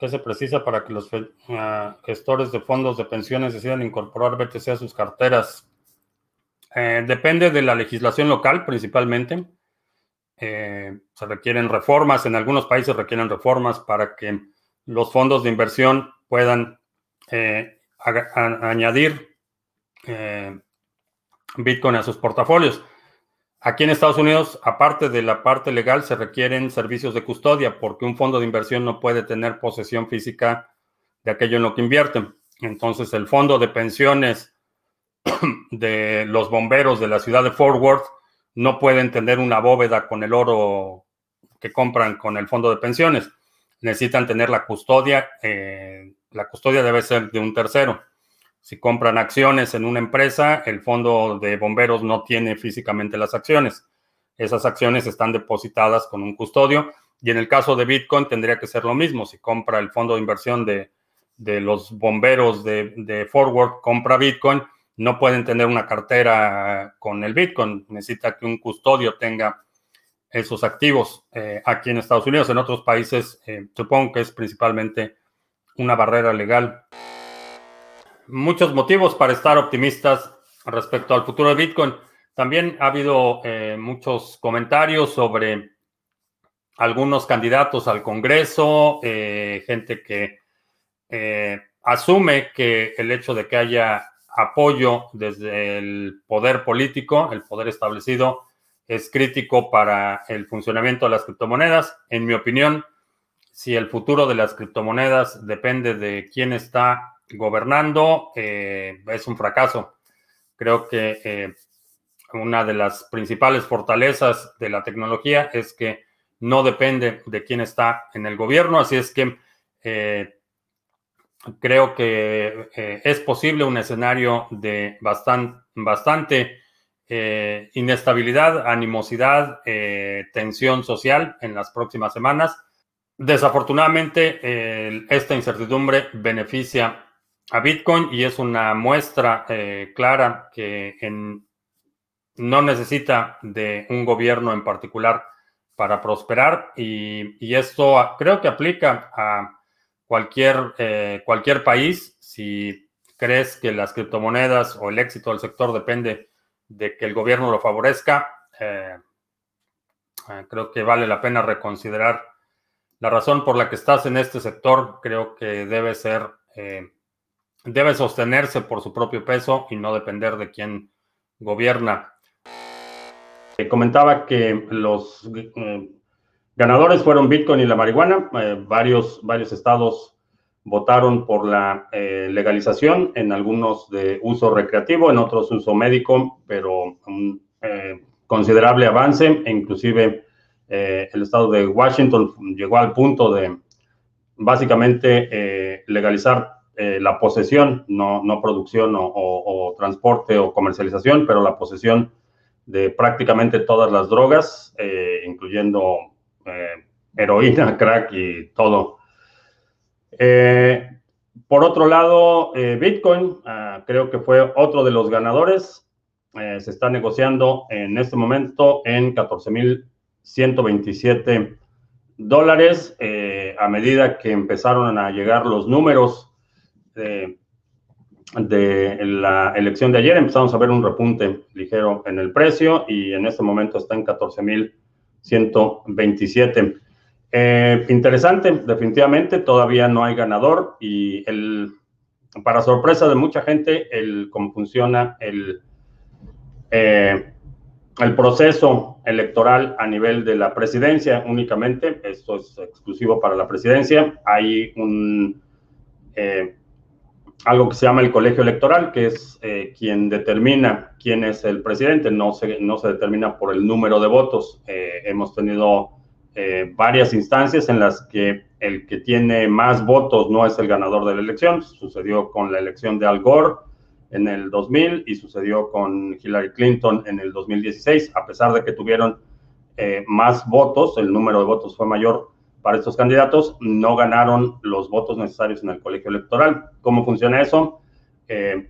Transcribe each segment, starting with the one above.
¿Qué se precisa para que los uh, gestores de fondos de pensiones decidan incorporar BTC a sus carteras? Eh, depende de la legislación local principalmente. Eh, se requieren reformas, en algunos países requieren reformas para que los fondos de inversión puedan eh, añadir Bitcoin a sus portafolios. Aquí en Estados Unidos, aparte de la parte legal, se requieren servicios de custodia porque un fondo de inversión no puede tener posesión física de aquello en lo que invierte. Entonces, el fondo de pensiones de los bomberos de la ciudad de Fort Worth no pueden tener una bóveda con el oro que compran con el fondo de pensiones. Necesitan tener la custodia. Eh, la custodia debe ser de un tercero. Si compran acciones en una empresa, el fondo de bomberos no tiene físicamente las acciones. Esas acciones están depositadas con un custodio y en el caso de Bitcoin tendría que ser lo mismo. Si compra el fondo de inversión de, los bomberos de, de Forward, compra Bitcoin, no pueden tener una cartera con el Bitcoin. Necesita que un custodio tenga esos activos eh, aquí en Estados Unidos. En otros países, eh, supongo que es principalmente una barrera legal muchos motivos para estar optimistas respecto al futuro de Bitcoin. También ha habido eh, muchos comentarios sobre algunos candidatos al Congreso, eh, gente que eh, asume que el hecho de que haya apoyo desde el poder político, el poder establecido, es crítico para el funcionamiento de las criptomonedas. En mi opinión, si el futuro de las criptomonedas depende de quién está gobernando eh, es un fracaso. Creo que eh, una de las principales fortalezas de la tecnología es que no depende de quién está en el gobierno, así es que eh, creo que es posible un escenario de bastante, bastante inestabilidad, animosidad, tensión social en las próximas semanas. Desafortunadamente, esta incertidumbre beneficia a Bitcoin y es una muestra eh, clara que no necesita de un gobierno en particular para prosperar y, esto creo que aplica a cualquier, eh, cualquier país. Si crees que las criptomonedas o el éxito del sector depende de que el gobierno lo favorezca, eh, creo que vale la pena reconsiderar la razón por la que estás en este sector. Creo que debe ser debe sostenerse por su propio peso y no depender de quién gobierna. Eh, comentaba que los eh, ganadores fueron Bitcoin y la marihuana. Eh, varios, varios estados votaron por la legalización, en algunos de uso recreativo, en otros uso médico, pero un considerable avance e inclusive el estado de Washington llegó al punto de básicamente legalizar eh, la posesión, no, no producción o, transporte o comercialización, pero la posesión de prácticamente todas las drogas, eh, incluyendo eh, heroína, crack y todo. por otro lado, Bitcoin ah, creo que fue otro de los ganadores. se está negociando en este momento en 14.127 dólares. a medida que empezaron a llegar los números de, la elección de ayer empezamos a ver un repunte ligero en el precio y en este momento está en 14.127. Eh, interesante, definitivamente, todavía no hay ganador y el, para sorpresa de mucha gente, el cómo funciona el, eh, el proceso electoral a nivel de la presidencia únicamente, esto es exclusivo para la presidencia, hay un... Eh, algo que se llama el colegio electoral, que es eh, quien determina quién es el presidente, no se, no se determina por el número de votos. Eh, hemos tenido eh, varias instancias en las que el que tiene más votos no es el ganador de la elección. Sucedió con la elección de Al Gore en el 2000 y sucedió con Hillary Clinton en el 2016, a pesar de que tuvieron más votos, el número de votos fue mayor para estos candidatos no ganaron los votos necesarios en el colegio electoral. ¿Cómo funciona eso? Eh,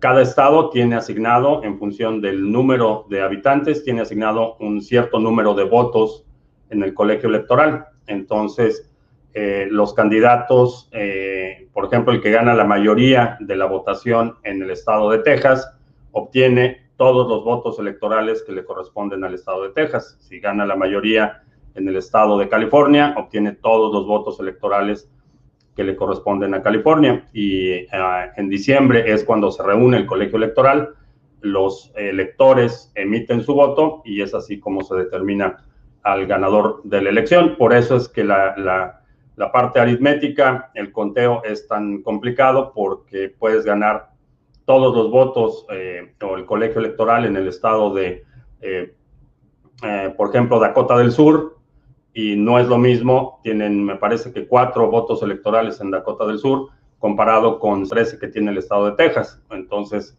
cada estado tiene asignado, en función del número de habitantes, tiene asignado un cierto número de votos en el colegio electoral. Entonces, eh, los candidatos, eh, por ejemplo, el que gana la mayoría de la votación en el estado de Texas, obtiene todos los votos electorales que le corresponden al estado de Texas. Si gana la mayoría en el estado de California, obtiene todos los votos electorales que le corresponden a California. Y ah, en diciembre es cuando se reúne el colegio electoral, los electores emiten su voto y es así como se determina al ganador de la elección. Por eso es que la la parte aritmética, el conteo es tan complicado porque puedes ganar todos los votos eh, o el colegio electoral en el estado de, eh, eh, por ejemplo, Dakota del Sur, y no es lo mismo, tienen, me parece que cuatro votos electorales en Dakota del Sur, comparado con 13 que tiene el estado de Texas. Entonces,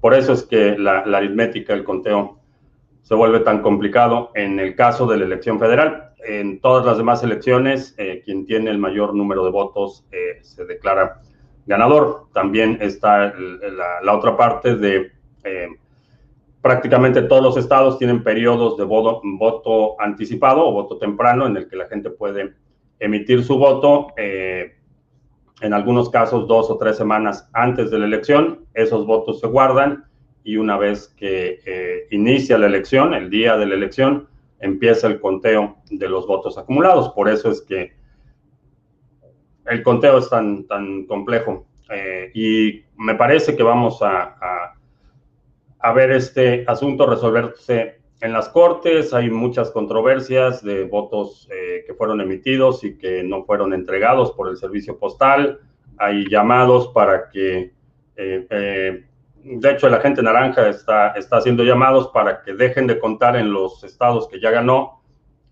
por eso es que la aritmética, el conteo, se vuelve tan complicado en el caso de la elección federal. En todas las demás elecciones, eh, quien tiene el mayor número de votos eh, se declara ganador. También está la, otra parte de eh, prácticamente todos los estados tienen periodos de voto, anticipado o voto temprano en el que la gente puede emitir su voto. en algunos casos, dos o tres semanas antes de la elección, esos votos se guardan y una vez que eh, inicia la elección, el día de la elección, empieza el conteo de los votos acumulados. Por eso es que el conteo es tan, tan complejo. Eh, y me parece que vamos a, ver este asunto resolverse en las cortes. Hay muchas controversias de votos eh, que fueron emitidos y que no fueron entregados por el servicio postal. Hay llamados para que de hecho, la gente naranja está, está haciendo llamados para que dejen de contar en los estados que ya ganó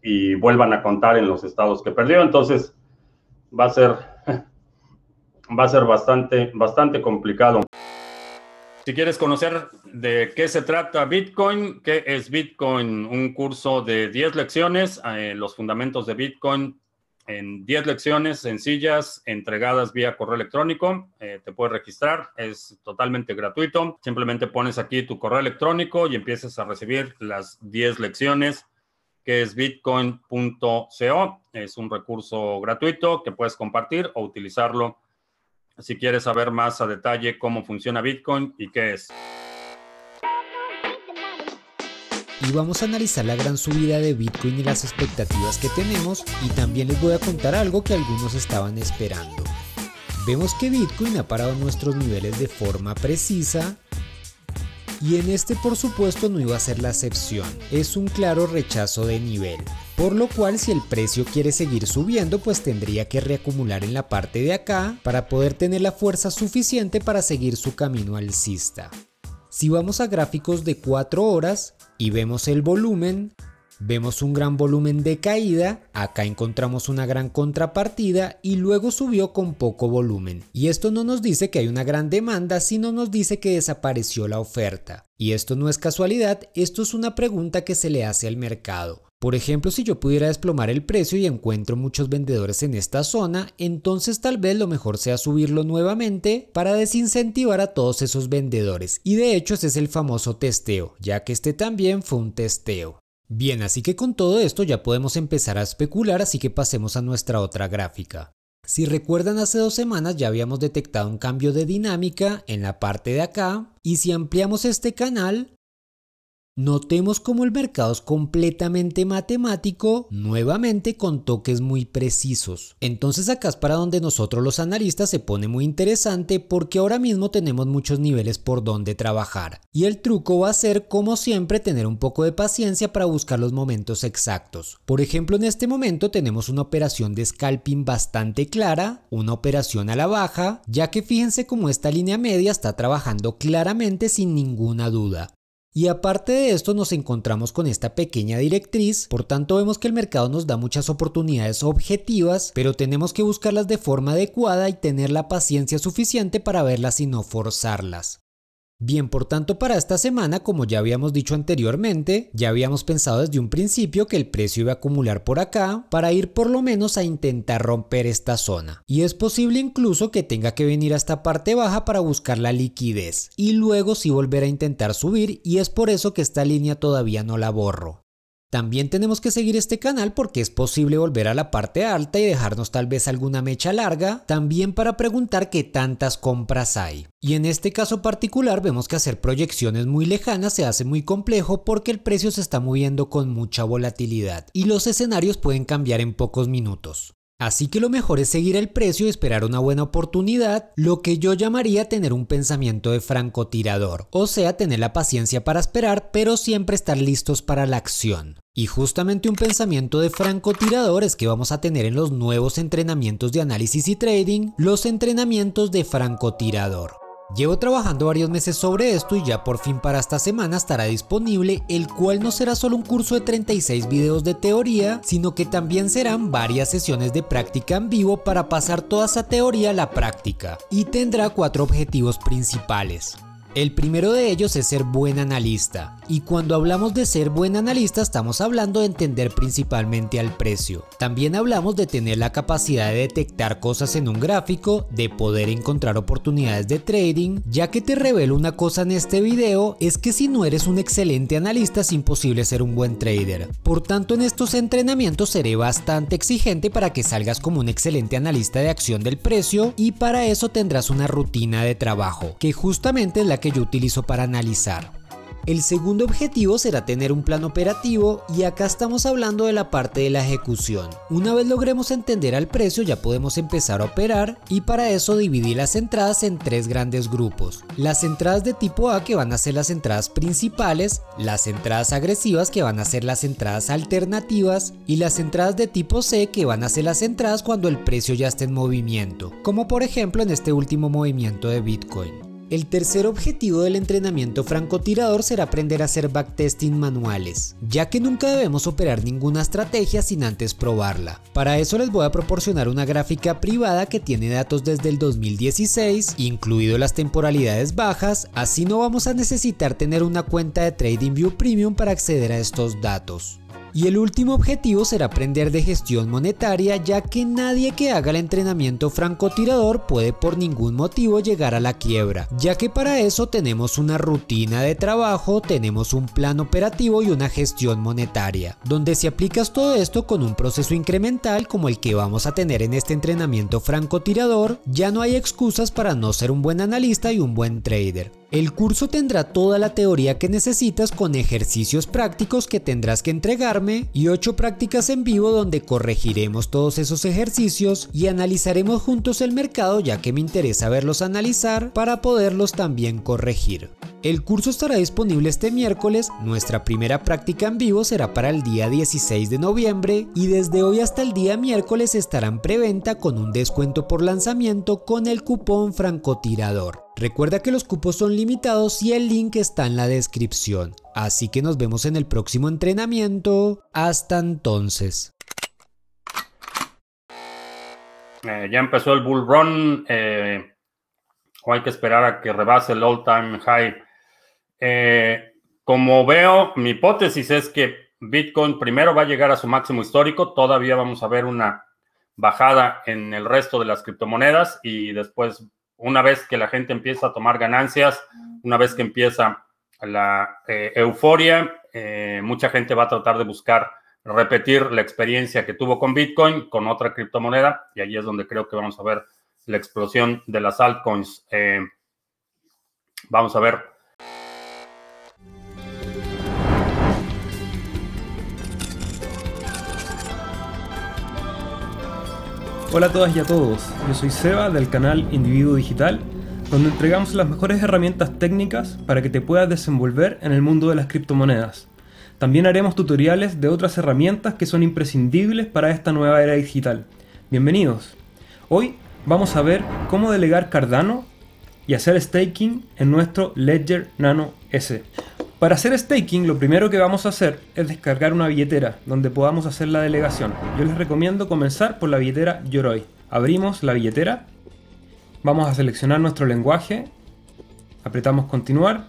y vuelvan a contar en los estados que perdió. Entonces, va a ser, va a ser bastante, bastante complicado. Si quieres conocer de qué se trata Bitcoin, qué es Bitcoin, un curso de 10 lecciones, eh, los fundamentos de Bitcoin en 10 lecciones sencillas entregadas vía correo electrónico. Eh, te puedes registrar, es totalmente gratuito. Simplemente pones aquí tu correo electrónico y empiezas a recibir las 10 lecciones que es bitcoin.co. Es un recurso gratuito que puedes compartir o utilizarlo si quieres saber más a detalle cómo funciona Bitcoin y qué es y vamos a analizar la gran subida de Bitcoin y las expectativas que tenemos y también les voy a contar algo que algunos estaban esperando. Vemos que Bitcoin ha parado nuestros niveles de forma precisa y en este por supuesto no iba a ser la excepción, es un claro rechazo de nivel. Por lo cual si el precio quiere seguir subiendo pues tendría que reacumular en la parte de acá para poder tener la fuerza suficiente para seguir su camino alcista. Si vamos a gráficos de 4 horas y vemos el volumen, vemos un gran volumen de caída, acá encontramos una gran contrapartida y luego subió con poco volumen. Y esto no nos dice que hay una gran demanda, sino nos dice que desapareció la oferta. Y esto no es casualidad, esto es una pregunta que se le hace al mercado. Por ejemplo, si yo pudiera desplomar el precio y encuentro muchos vendedores en esta zona, entonces tal vez lo mejor sea subirlo nuevamente para desincentivar a todos esos vendedores. Y de hecho ese es el famoso testeo, ya que este también fue un testeo. Bien, así que con todo esto ya podemos empezar a especular, así que pasemos a nuestra otra gráfica. Si recuerdan hace dos semanas ya habíamos detectado un cambio de dinámica en la parte de acá y si ampliamos este canal Notemos cómo el mercado es completamente matemático, nuevamente con toques muy precisos. Entonces acá es para donde nosotros los analistas se pone muy interesante porque ahora mismo tenemos muchos niveles por donde trabajar. Y el truco va a ser como siempre tener un poco de paciencia para buscar los momentos exactos. Por ejemplo en este momento tenemos una operación de scalping bastante clara, una operación a la baja, ya que fíjense cómo esta línea media está trabajando claramente sin ninguna duda. Y aparte de esto nos encontramos con esta pequeña directriz, por tanto vemos que el mercado nos da muchas oportunidades objetivas, pero tenemos que buscarlas de forma adecuada y tener la paciencia suficiente para verlas y no forzarlas. Bien, por tanto, para esta semana, como ya habíamos dicho anteriormente, ya habíamos pensado desde un principio que el precio iba a acumular por acá para ir por lo menos a intentar romper esta zona. Y es posible incluso que tenga que venir a esta parte baja para buscar la liquidez y luego sí volver a intentar subir y es por eso que esta línea todavía no la borro. También tenemos que seguir este canal porque es posible volver a la parte alta y dejarnos tal vez alguna mecha larga, también para preguntar qué tantas compras hay. Y en este caso particular vemos que hacer proyecciones muy lejanas se hace muy complejo porque el precio se está moviendo con mucha volatilidad y los escenarios pueden cambiar en pocos minutos. Así que lo mejor es seguir el precio y esperar una buena oportunidad, lo que yo llamaría tener un pensamiento de francotirador, o sea, tener la paciencia para esperar, pero siempre estar listos para la acción. Y justamente un pensamiento de francotirador es que vamos a tener en los nuevos entrenamientos de análisis y trading los entrenamientos de francotirador. Llevo trabajando varios meses sobre esto y ya por fin para esta semana estará disponible, el cual no será solo un curso de 36 videos de teoría, sino que también serán varias sesiones de práctica en vivo para pasar toda esa teoría a la práctica, y tendrá cuatro objetivos principales. El primero de ellos es ser buen analista, y cuando hablamos de ser buen analista estamos hablando de entender principalmente al precio. También hablamos de tener la capacidad de detectar cosas en un gráfico, de poder encontrar oportunidades de trading, ya que te revelo una cosa en este video, es que si no eres un excelente analista es imposible ser un buen trader. Por tanto en estos entrenamientos seré bastante exigente para que salgas como un excelente analista de acción del precio y para eso tendrás una rutina de trabajo, que justamente es la que yo utilizo para analizar. El segundo objetivo será tener un plan operativo y acá estamos hablando de la parte de la ejecución. Una vez logremos entender al precio ya podemos empezar a operar y para eso dividir las entradas en tres grandes grupos. Las entradas de tipo A que van a ser las entradas principales, las entradas agresivas que van a ser las entradas alternativas y las entradas de tipo C que van a ser las entradas cuando el precio ya esté en movimiento, como por ejemplo en este último movimiento de Bitcoin. El tercer objetivo del entrenamiento francotirador será aprender a hacer backtesting manuales, ya que nunca debemos operar ninguna estrategia sin antes probarla. Para eso les voy a proporcionar una gráfica privada que tiene datos desde el 2016, incluido las temporalidades bajas, así no vamos a necesitar tener una cuenta de TradingView Premium para acceder a estos datos. Y el último objetivo será aprender de gestión monetaria ya que nadie que haga el entrenamiento francotirador puede por ningún motivo llegar a la quiebra, ya que para eso tenemos una rutina de trabajo, tenemos un plan operativo y una gestión monetaria, donde si aplicas todo esto con un proceso incremental como el que vamos a tener en este entrenamiento francotirador, ya no hay excusas para no ser un buen analista y un buen trader. El curso tendrá toda la teoría que necesitas con ejercicios prácticos que tendrás que entregarme y 8 prácticas en vivo donde corregiremos todos esos ejercicios y analizaremos juntos el mercado ya que me interesa verlos analizar para poderlos también corregir. El curso estará disponible este miércoles, nuestra primera práctica en vivo será para el día 16 de noviembre y desde hoy hasta el día miércoles estará en preventa con un descuento por lanzamiento con el cupón francotirador. Recuerda que los cupos son limitados y el link está en la descripción. Así que nos vemos en el próximo entrenamiento. Hasta entonces. Eh, ya empezó el bull run. Eh, o hay que esperar a que rebase el all time high eh, como veo, mi hipótesis es que Bitcoin primero va a llegar a su máximo histórico, todavía vamos a ver una bajada en el resto de las criptomonedas y después, una vez que la gente empieza a tomar ganancias, una vez que empieza la eh, euforia, eh, mucha gente va a tratar de buscar repetir la experiencia que tuvo con Bitcoin, con otra criptomoneda, y ahí es donde creo que vamos a ver la explosión de las altcoins. vamos a ver Hola a todas y a todos, yo soy Seba del canal Individuo Digital, donde entregamos las mejores herramientas técnicas para que te puedas desenvolver en el mundo de las criptomonedas. También haremos tutoriales de otras herramientas que son imprescindibles para esta nueva era digital. Bienvenidos. Hoy vamos a ver cómo delegar Cardano y hacer staking en nuestro Ledger Nano S. Para hacer staking, lo primero que vamos a hacer es descargar una billetera donde podamos hacer la delegación. Yo les recomiendo comenzar por la billetera Yoroi. Abrimos la billetera, vamos a seleccionar nuestro lenguaje, apretamos continuar.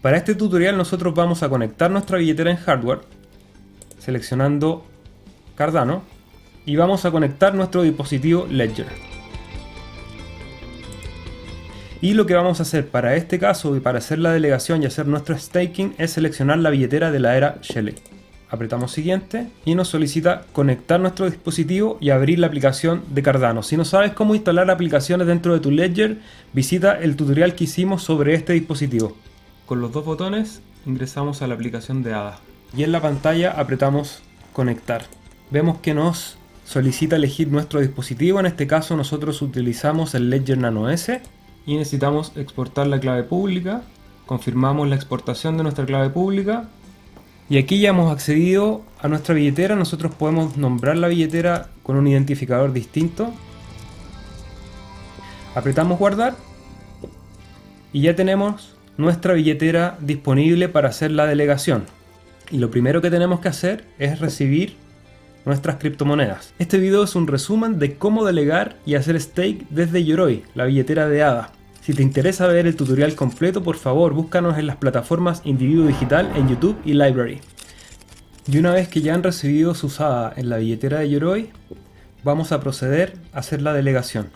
Para este tutorial nosotros vamos a conectar nuestra billetera en hardware, seleccionando Cardano, y vamos a conectar nuestro dispositivo Ledger. Y lo que vamos a hacer para este caso y para hacer la delegación y hacer nuestro staking es seleccionar la billetera de la era Shelley. apretamos siguiente y nos solicita conectar nuestro dispositivo y abrir la aplicación de Cardano. Si no sabes cómo instalar aplicaciones dentro de tu Ledger, visita el tutorial que hicimos sobre este dispositivo. Con los dos botones ingresamos a la aplicación de ADA y en la pantalla apretamos conectar. Vemos que nos solicita elegir nuestro dispositivo, en este caso nosotros utilizamos el Ledger Nano S y necesitamos exportar la clave pública. Confirmamos la exportación de nuestra clave pública y aquí ya hemos accedido a nuestra billetera. Nosotros podemos nombrar la billetera con un identificador distinto. Apretamos guardar y ya tenemos nuestra billetera disponible para hacer la delegación. Y lo primero que tenemos que hacer es recibir nuestras criptomonedas. Este video es un resumen de cómo delegar y hacer stake desde Yoroi, la billetera de ADA. Si te interesa ver el tutorial completo, por favor búscanos en las plataformas Individuo Digital en YouTube y Library. Y una vez que ya han recibido su ADA en la billetera de Yoroi, vamos a proceder a hacer la delegación.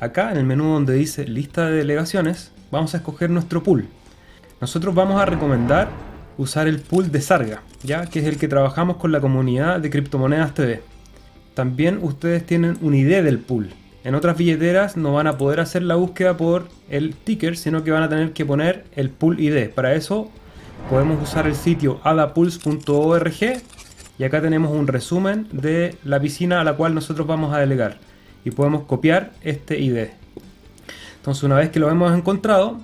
Acá en el menú donde dice lista de delegaciones, vamos a escoger nuestro pool. Nosotros vamos a recomendar usar el pool de Sarga, ya que es el que trabajamos con la comunidad de criptomonedas TV. También ustedes tienen una idea del pool, en otras billeteras no van a poder hacer la búsqueda por el ticker, sino que van a tener que poner el pool ID. Para eso podemos usar el sitio adapulse.org y acá tenemos un resumen de la piscina a la cual nosotros vamos a delegar y podemos copiar este ID. Entonces una vez que lo hemos encontrado,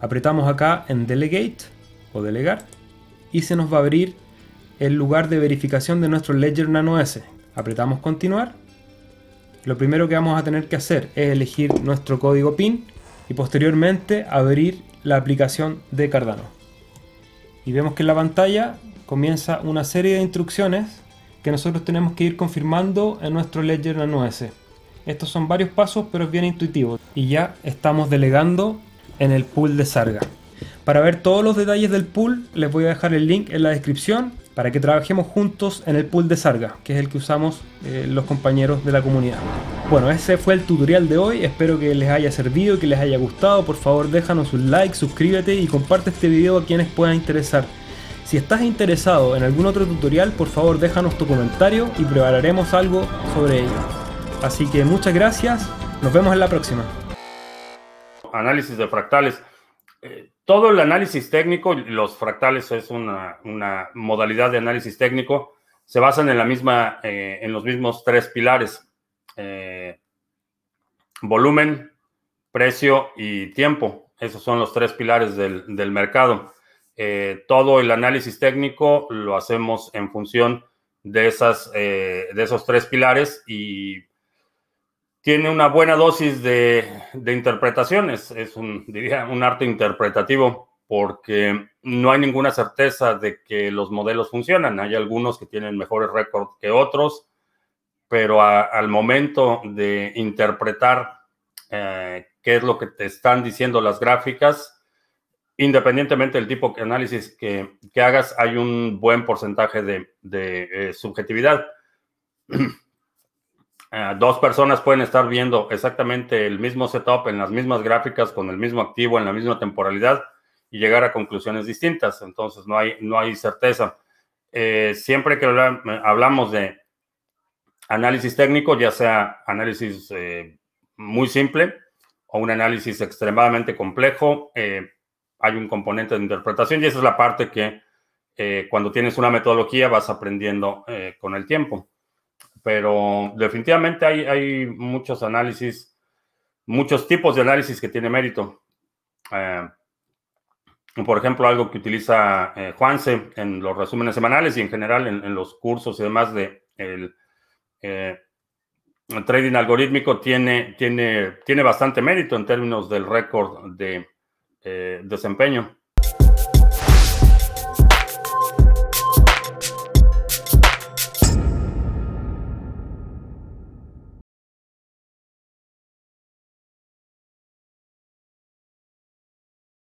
apretamos acá en Delegate o Delegar y se nos va a abrir el lugar de verificación de nuestro Ledger Nano S. Apretamos Continuar lo primero que vamos a tener que hacer es elegir nuestro código PIN y posteriormente abrir la aplicación de Cardano. Y vemos que en la pantalla comienza una serie de instrucciones que nosotros tenemos que ir confirmando en nuestro Ledger Nano S. Estos son varios pasos pero es bien intuitivo y ya estamos delegando en el pool de Sarga. Para ver todos los detalles del pool les voy a dejar el link en la descripción para que trabajemos juntos en el pool de Sarga, que es el que usamos eh, los compañeros de la comunidad. Bueno, ese fue el tutorial de hoy, espero que les haya servido, que les haya gustado, por favor déjanos un like, suscríbete y comparte este video a quienes puedan interesar. Si estás interesado en algún otro tutorial, por favor déjanos tu comentario y prepararemos algo sobre ello. Así que muchas gracias, nos vemos en la próxima. Análisis de fractales. Eh, todo el análisis técnico, los fractales es una, modalidad de análisis técnico, se basan en, la misma, eh, en los mismos tres pilares. Eh, volumen, precio y tiempo. Esos son los tres pilares del, mercado. Eh, todo el análisis técnico lo hacemos en función de, esas, de esos tres pilares y tiene una buena dosis de, interpretaciones. Es un, arte interpretativo porque no hay ninguna certeza de que los modelos funcionan. Hay algunos que tienen mejores récords que otros, pero al momento de interpretar eh, qué es lo que te están diciendo las gráficas, independientemente del tipo de análisis que, hagas, hay un buen porcentaje de, eh, subjetividad. Eh, dos personas pueden estar viendo exactamente el mismo setup en las mismas gráficas, con el mismo activo, en la misma temporalidad y llegar a conclusiones distintas. Entonces, no hay, no hay certeza. Eh, siempre que hablamos de análisis técnico, ya sea análisis eh, muy simple o un análisis extremadamente complejo, hay un componente de interpretación y esa es la parte que cuando tienes una metodología vas aprendiendo con el tiempo pero definitivamente hay, hay muchos análisis, muchos tipos de análisis que tiene mérito. Eh, por ejemplo, algo que utiliza eh, Juanse en los resúmenes semanales y en general en, los cursos y demás de el, eh, trading algorítmico tiene, tiene, tiene bastante mérito en términos del récord de desempeño.